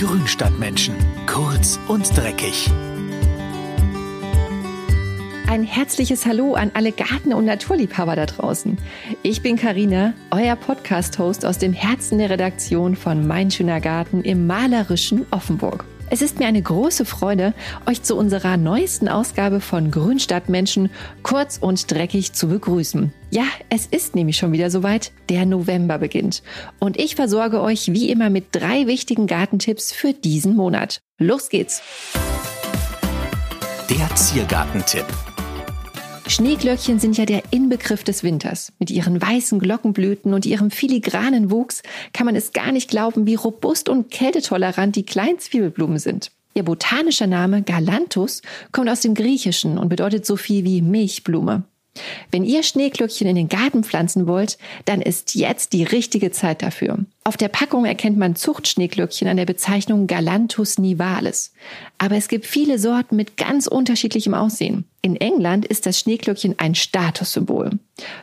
Grünstadtmenschen. Kurz und dreckig. Ein herzliches Hallo an alle Garten- und Naturliebhaber da draußen. Ich bin Karina, euer Podcast-Host aus dem Herzen der Redaktion von Mein schöner Garten im malerischen Offenburg. Es ist mir eine große Freude, euch zu unserer neuesten Ausgabe von Grünstadtmenschen kurz und dreckig zu begrüßen. Ja, es ist nämlich schon wieder soweit, der November beginnt. Und ich versorge euch wie immer mit drei wichtigen Gartentipps für diesen Monat. Los geht's! Der Ziergartentipp. Schneeglöckchen sind ja der Inbegriff des Winters. Mit ihren weißen Glockenblüten und ihrem filigranen Wuchs kann man es gar nicht glauben, wie robust und kältetolerant die kleinen Zwiebelblumen sind. Ihr botanischer Name Galanthus kommt aus dem Griechischen und bedeutet so viel wie Milchblume. Wenn ihr Schneeglöckchen in den Garten pflanzen wollt, dann ist jetzt die richtige Zeit dafür. Auf der Packung erkennt man Zuchtschneeglöckchen an der Bezeichnung Galanthus nivalis. Aber es gibt viele Sorten mit ganz unterschiedlichem Aussehen. In England ist das Schneeglöckchen ein Statussymbol.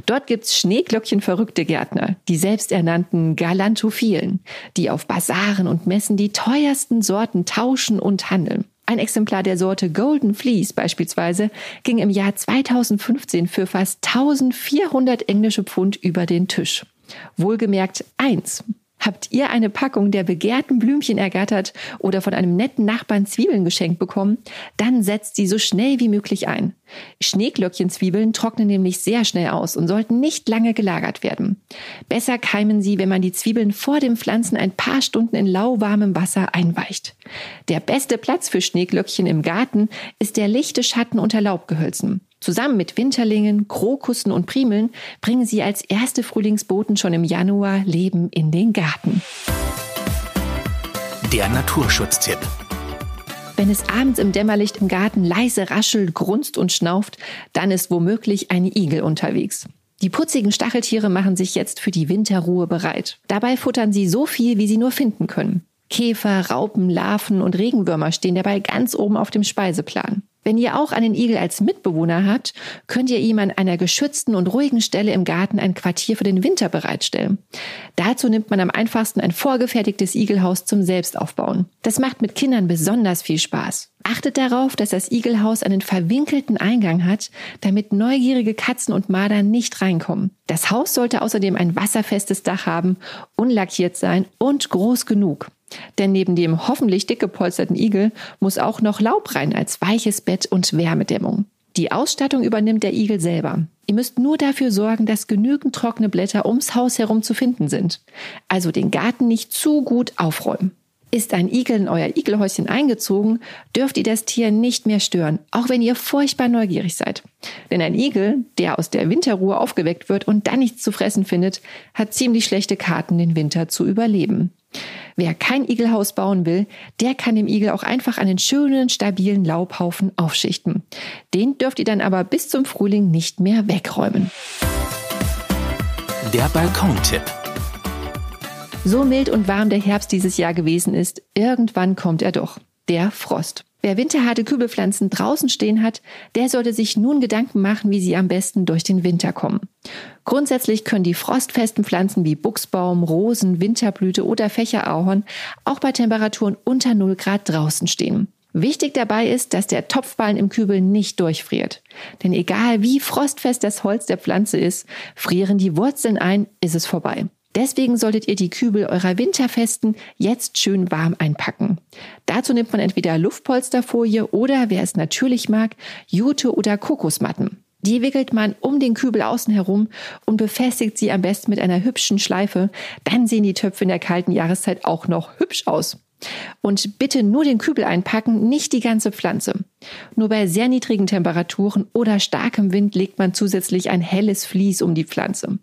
Dort gibt's Schneeglöckchen-verrückte Gärtner, die selbsternannten Galantophilen, die auf Basaren und Messen die teuersten Sorten tauschen und handeln. Ein Exemplar der Sorte Golden Fleece beispielsweise ging im Jahr 2015 für fast 1400 englische Pfund über den Tisch. Wohlgemerkt eins. Habt ihr eine Packung der begehrten Blümchen ergattert oder von einem netten Nachbarn Zwiebeln geschenkt bekommen? Dann setzt sie so schnell wie möglich ein. Schneeglöckchenzwiebeln trocknen nämlich sehr schnell aus und sollten nicht lange gelagert werden. Besser keimen sie, wenn man die Zwiebeln vor dem Pflanzen ein paar Stunden in lauwarmem Wasser einweicht. Der beste Platz für Schneeglöckchen im Garten ist der lichte Schatten unter Laubgehölzen. Zusammen mit Winterlingen, Krokussen und Primeln bringen sie als erste Frühlingsboten schon im Januar Leben in den Garten. Der Naturschutztipp. Wenn es abends im Dämmerlicht im Garten leise raschelt, grunzt und schnauft, dann ist womöglich ein Igel unterwegs. Die putzigen Stacheltiere machen sich jetzt für die Winterruhe bereit. Dabei futtern sie so viel, wie sie nur finden können. Käfer, Raupen, Larven und Regenwürmer stehen dabei ganz oben auf dem Speiseplan. Wenn ihr auch einen Igel als Mitbewohner habt, könnt ihr ihm an einer geschützten und ruhigen Stelle im Garten ein Quartier für den Winter bereitstellen. Dazu nimmt man am einfachsten ein vorgefertigtes Igelhaus zum Selbstaufbauen. Das macht mit Kindern besonders viel Spaß. Achtet darauf, dass das Igelhaus einen verwinkelten Eingang hat, damit neugierige Katzen und Marder nicht reinkommen. Das Haus sollte außerdem ein wasserfestes Dach haben, unlackiert sein und groß genug. Denn neben dem hoffentlich dick gepolsterten Igel muss auch noch Laub rein als weiches Bett und Wärmedämmung. Die Ausstattung übernimmt der Igel selber. Ihr müsst nur dafür sorgen, dass genügend trockene Blätter ums Haus herum zu finden sind. Also den Garten nicht zu gut aufräumen. Ist ein Igel in euer Igelhäuschen eingezogen, dürft ihr das Tier nicht mehr stören, auch wenn ihr furchtbar neugierig seid. Denn ein Igel, der aus der Winterruhe aufgeweckt wird und dann nichts zu fressen findet, hat ziemlich schlechte Karten, den Winter zu überleben. Wer kein Igelhaus bauen will, der kann dem Igel auch einfach einen schönen, stabilen Laubhaufen aufschichten. Den dürft ihr dann aber bis zum Frühling nicht mehr wegräumen. Der Balkontipp. So mild und warm der Herbst dieses Jahr gewesen ist, irgendwann kommt er doch. Der Frost. Wer winterharte Kübelpflanzen draußen stehen hat, der sollte sich nun Gedanken machen, wie sie am besten durch den Winter kommen. Grundsätzlich können die frostfesten Pflanzen wie Buchsbaum, Rosen, Winterblüte oder Fächerahorn auch bei Temperaturen unter 0 Grad draußen stehen. Wichtig dabei ist, dass der Topfballen im Kübel nicht durchfriert. Denn egal wie frostfest das Holz der Pflanze ist, frieren die Wurzeln ein, ist es vorbei. Deswegen solltet ihr die Kübel eurer Winterfesten jetzt schön warm einpacken. Dazu nimmt man entweder Luftpolsterfolie oder, wer es natürlich mag, Jute oder Kokosmatten. Die wickelt man um den Kübel außen herum und befestigt sie am besten mit einer hübschen Schleife. Dann sehen die Töpfe in der kalten Jahreszeit auch noch hübsch aus. Und bitte nur den Kübel einpacken, nicht die ganze Pflanze. Nur bei sehr niedrigen Temperaturen oder starkem Wind legt man zusätzlich ein helles Vlies um die Pflanze.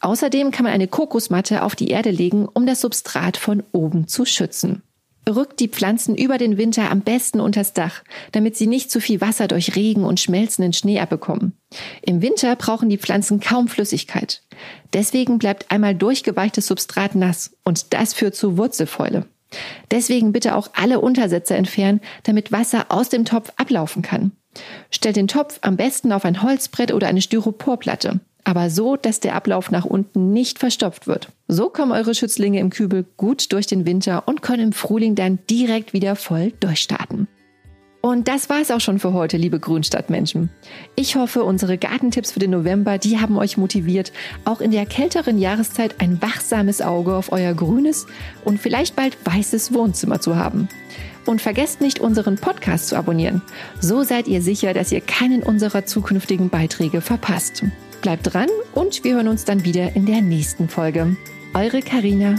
Außerdem kann man eine Kokosmatte auf die Erde legen, um das Substrat von oben zu schützen. Rückt die Pflanzen über den Winter am besten unters Dach, damit sie nicht zu viel Wasser durch Regen und schmelzenden Schnee abbekommen. Im Winter brauchen die Pflanzen kaum Flüssigkeit. Deswegen bleibt einmal durchgeweichtes Substrat nass und das führt zu Wurzelfäule. Deswegen bitte auch alle Untersätze entfernen, damit Wasser aus dem Topf ablaufen kann. Stellt den Topf am besten auf ein Holzbrett oder eine Styroporplatte. Aber so, dass der Ablauf nach unten nicht verstopft wird. So kommen eure Schützlinge im Kübel gut durch den Winter und können im Frühling dann direkt wieder voll durchstarten. Und das war es auch schon für heute, liebe Grünstadtmenschen. Ich hoffe, unsere Gartentipps für den November, die haben euch motiviert, auch in der kälteren Jahreszeit ein wachsames Auge auf euer grünes und vielleicht bald weißes Wohnzimmer zu haben. Und vergesst nicht, unseren Podcast zu abonnieren. So seid ihr sicher, dass ihr keinen unserer zukünftigen Beiträge verpasst. Bleibt dran und wir hören uns dann wieder in der nächsten Folge. Eure Karina.